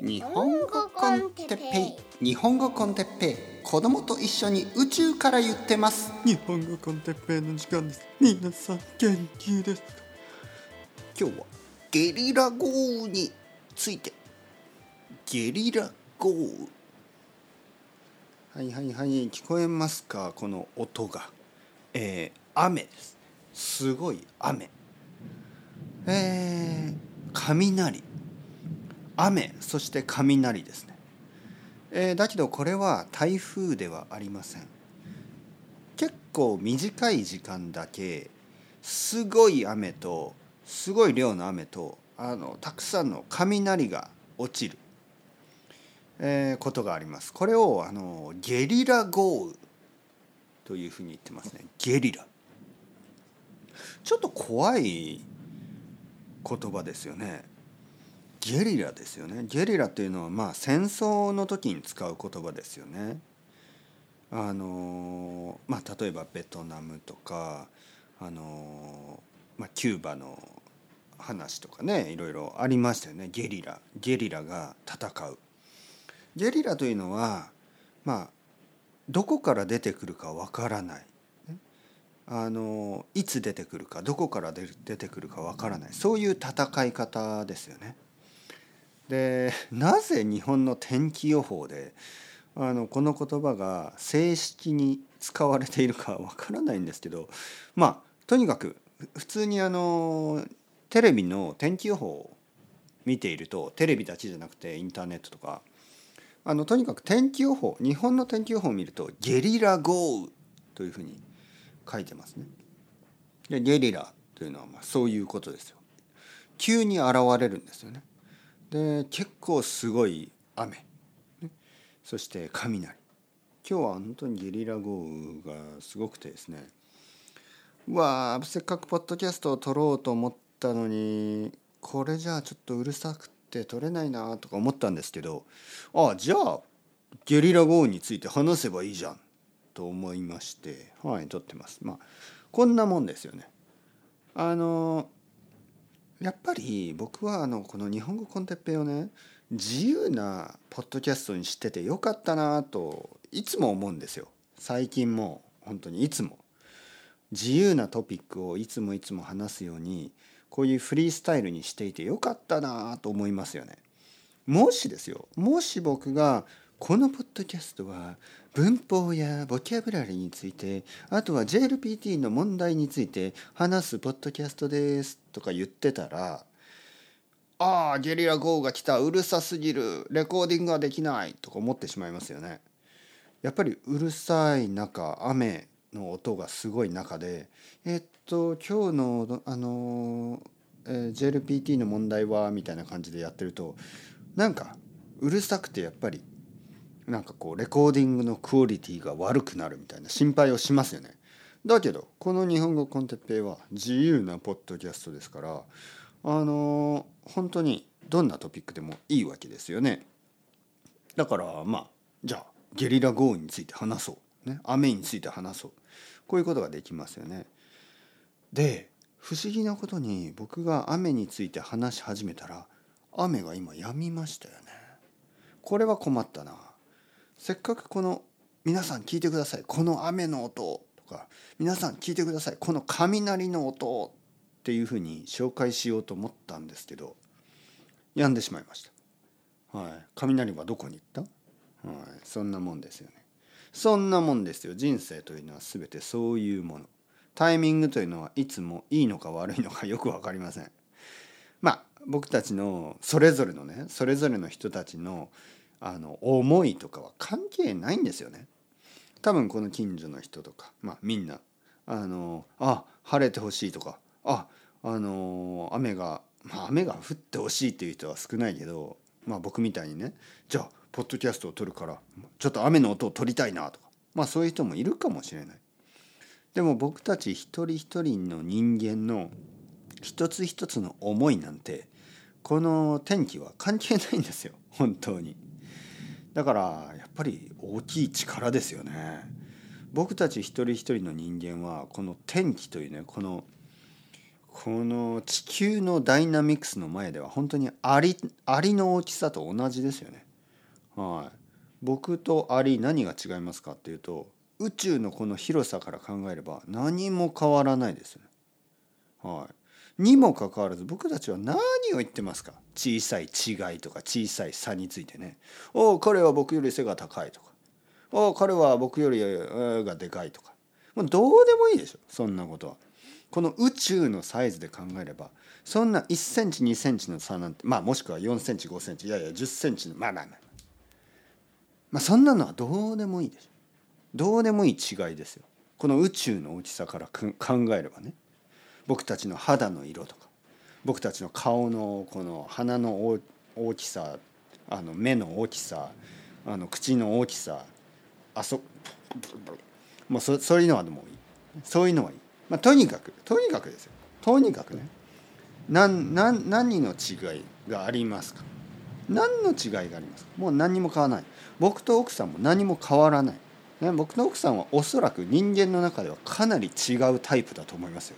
日本語コンテッペイ。日本語コンテッペイ。子供と一緒に宇宙から言ってます。日本語コンテッペイの時間です。皆さん元気です。か今日はゲリラ豪雨について。ゲリラ豪雨。はいはいはい。聞こえますか？この音が。えー、雨です。すごい雨。えー、雷雨そして雷ですね、えー、だけどこれは台風ではありません。結構短い時間だけすごい雨とすごい量の雨とあのたくさんの雷が落ちる、えー、ことがあります。これをあのゲリラ豪雨というふうに言ってますね。ゲリラ。ちょっと怖い言葉ですよね。ゲリラですよねゲリラというのはまあ戦争の時に使う言葉ですよね。あのまあ、例えばベトナムとかあの、まあ、キューバの話とかねいろいろありましたよねゲリラゲリラが戦う。ゲリラというのはまあどこから出てくるかわからないあのいつ出てくるかどこから出てくるかわからないそういう戦い方ですよね。で なぜ日本の天気予報であのこの言葉が正式に使われているかわからないんですけどまあとにかく普通にあのテレビの天気予報を見ているとテレビだけじゃなくてインターネットとかあのとにかく天気予報日本の天気予報を見るとゲリラ豪雨というふうに書いてますね。でゲリラというのはまあそういうことですよ。急に現れるんですよね。で結構すごい雨、ね、そして雷。今日は本当にゲリラ豪雨がすごくてですね。うわせっかくポッドキャストを撮ろうと思ったのにこれじゃあちょっとうるさくて撮れないなとか思ったんですけどあじゃあゲリラ豪雨について話せばいいじゃん。と思いまして。はい撮ってます。まあこんなもんですよね。あのやっぱり僕はあのこの「日本語コンテッペイ」をね自由なポッドキャストにしててよかったなといつも思うんですよ。最近も本当にいつも。自由なトピックをいつもいつも話すようにこういうフリースタイルにしていてよかったなと思いますよね。もしですよもし僕がこのポッドキャストは文法やボキャブラリーについてあとは JLPT の問題について話すポッドキャストですとか言ってたらああゲリラ豪雨が来たうるさすぎるレコーディングができないとか思ってしまいますよね。やっぱりうるさい中雨の音がすごい中でえっと今日のあの、えー、JLPT の問題はみたいな感じでやってるとなんかうるさくてやっぱりなんかこうレコーディングのクオリティが悪くなるみたいな心配をしますよね。だけどこの日本語コンテッペイは自由なポッドキャストですからあの本当にどんなトピックでもいいわけですよね。だからまあじゃあゲリラ豪雨について話そう、ね、雨について話そうこういうことができますよね。で不思議なことに僕が雨について話し始めたら雨が今止みましたよね。これは困ったな。せっかくこの皆さん聞いてくださいこの雨の音とか皆さん聞いてくださいこの雷の音っていうふうに紹介しようと思ったんですけど病んでしまいました。はい、雷はどこに行った、はい、そんなもんですよね。そんなもんですよ人生というのは全てそういうもの。タイミングというのはいつもいいのか悪いのかよく分かりません。まあ僕たちのそれぞれのねそれぞれの人たちのあの思いとかは関係ないんですよね。多分この近所の人とか、まあ、みんなあのあ晴れてほしいとかああの雨が、まあ、雨が降ってほしいっていう人は少ないけど、まあ、僕みたいにねじゃあポッドキャストを撮るからちょっと雨の音を撮りたいなとかまあそういう人もいるかもしれない。でも僕たち一人一人の人間の一つ一つの思いなんてこの天気は関係ないんですよ本当に。だからやっぱり大きい力ですよね。僕たち一人一人の人間はこの天気というねこのこの地球のダイナミクスの前では本当にアリアリの大きさと同じですよね。はい、僕とアリ何が違いますかっていうと宇宙のこの広さから考えれば何も変わらないですよね。はい、にもかかわらず僕たちは何を言ってますか？小さい違いとか小さい差についてね。おお彼は僕より背が高いとか。おお彼は僕よりがでかいとか。もうどうでもいいでしょそんなことは。この宇宙のサイズで考えればそんな1センチ2センチの差なんてまあもしくは4センチ5センチいやいや10センチのまあまあまあまあそんなのはどうでもいいでしょどうでもいい違いですよこの宇宙の大きさから考えればね僕たちの肌の色とか僕たちの顔のこの鼻の大きさあの目の大きさあの口の大きさあそもうそそういうのはもういい。そういうのはいい。まあ、とにかくとにかくですよ。とにかくね。何何何の違いがありますか？何の違いがありますか？もう何も変わらない。僕と奥さんも何も変わらない、ね、僕の奥さんはおそらく人間の中ではかなり違うタイプだと思いますよ。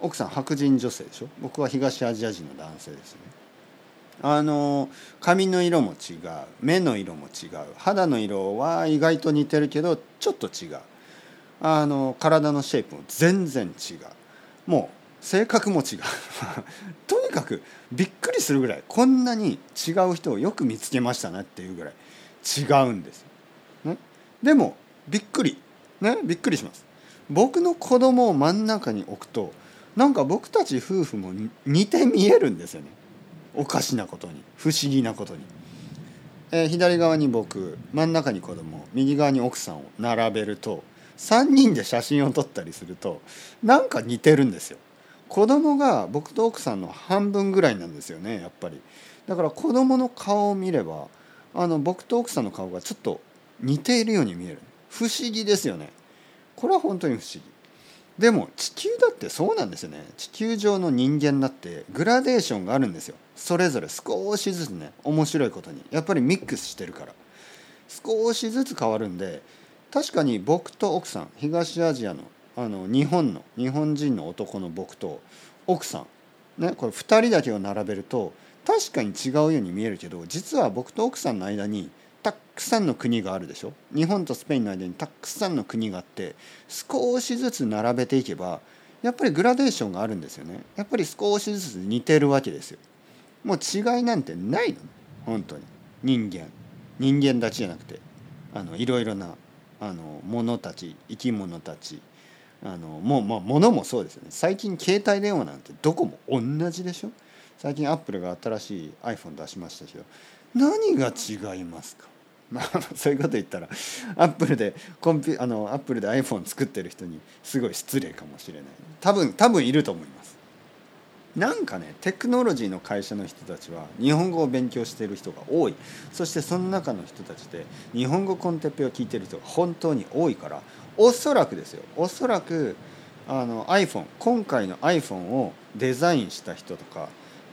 奥さん白人女性でしょ？僕は東アジア人の男性ですね。あの髪の色も違う目の色も違う肌の色は意外と似てるけどちょっと違う。あの体のシェイプも全然違う。もう性格も違う。とにかくびっくりするぐらいこんなに違う人をよく見つけましたねっていうぐらい違うんです、ね、でもびっくり。ね？びっくりします。僕の子供を真ん中に置くとなんか僕たち夫婦も似て見えるんですよね。おかしなことに。不思議なことに、えー、左側に僕真ん中に子供右側に奥さんを並べると3人で写真を撮ったりするとなんか似てるんですよ。子供が僕と奥さんの半分ぐらいなんですよねやっぱり。だから子供の顔を見ればあの僕と奥さんの顔がちょっと似ているように見える。不思議ですよね。これは本当に不思議。でも地球だってそうなんですよね。地球上の人間だってグラデーションがあるんですよ。それぞれ少しずつね面白いことに。やっぱりミックスしてるから。少しずつ変わるんで確かに僕と奥さん東アジアのあの日本の日本人の男の僕と奥さんねこれ2人だけを並べると確かに違うように見えるけど実は僕と奥さんの間にたくさんの国があるでしょ？日本とスペインの間にたくさんの国があって少しずつ並べていけばやっぱりグラデーションがあるんですよね。やっぱり少しずつ似てるわけですよ。もう違いなんてないの？本当に。人間。人間だけじゃなくて。あのいろいろなあの物たち生き物たち。あのもうまあ物もそうですよね。最近携帯電話なんてどこも同じでしょ？最近アップルが新しい iPhone 出しましたけど何が違いますか？まあそういうこと言ったらアップルでコンピあのアップルで iPhone 作ってる人にすごい失礼かもしれない。多分多分いると思います。なんかねテクノロジーの会社の人たちは日本語を勉強している人が多い。そしてその中の人たちで日本語コンテッペを聞いてる人が本当に多いからおそらくですよ。おそらくあの iPhone 今回の iPhone をデザインした人とか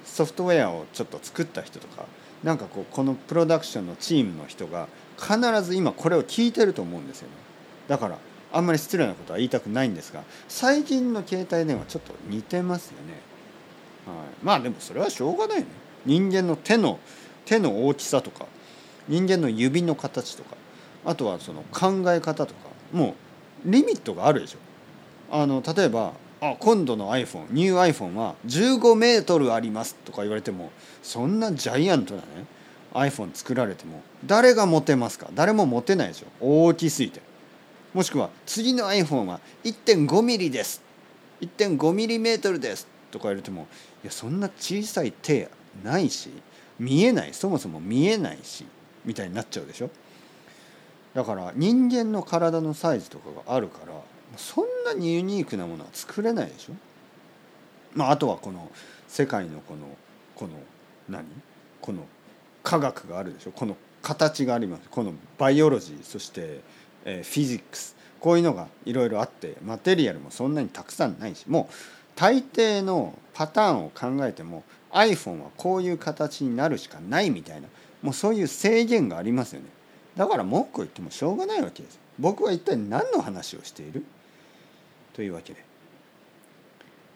ソフトウェアをちょっと作った人とかなんかこうこのプロダクションのチームの人が必ず今これを聞いてると思うんですよね。だからあんまり失礼なことは言いたくないんですが最近の携帯電話ちょっと似てますよね。はい、まあでもそれはしょうがないね。人間の手の手の大きさとか人間の指の形とかあとはその考え方とかもうリミットがあるでしょ。あの例えばあ今度の iPhone ニュー iPhone は15メートルありますとか言われてもそんなジャイアントなね iPhone 作られても誰が持てますか？誰も持てないでしょ。大きすぎて。もしくは次の iPhone は1.5ミリです。1.5ミリメートルですとか言われてもいやそんな小さい手ないし見えないそもそも見えないしみたいになっちゃうでしょ。だから人間の体のサイズとかがあるからそんなにユニークなものは作れないでしょ？まああとはこの世界のこのこの何？この科学があるでしょ？この形があります。このバイオロジーそして、えー、フィジックス。こういうのがいろいろあってマテリアルもそんなにたくさんないし。もう大抵のパターンを考えても iPhone はこういう形になるしかないみたいなもうそういう制限がありますよね。だから文句を言ってもしょうがないわけです。僕は一体何の話をしている？というわけで。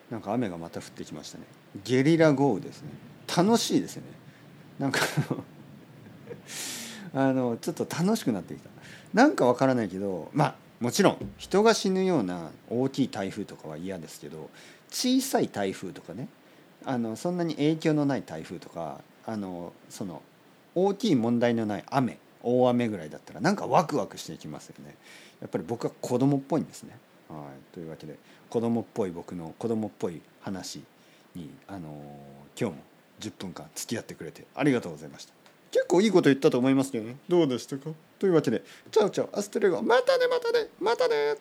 なんか雨がまた降ってきましたね。ゲリラ豪雨ですね。楽しいですね。なんかあの ちょっと楽しくなってきた。なんかわからないけどまあもちろん人が死ぬような大きい台風とかは嫌ですけど小さい台風とかねあのそんなに影響のない台風とかあのその大きい問題のない雨大雨ぐらいだったらなんかワクワクしていきますよね。やっぱり僕は子供っぽいんですね。はい、というわけで子供っぽい僕の子供っぽい話に、あの今日も10分間付き合ってくれてありがとうございました。結構いいこと言ったと思いますけどね。どうでしたか？というわけで、 Ciao ciao、hasta luego、またねまたねまたね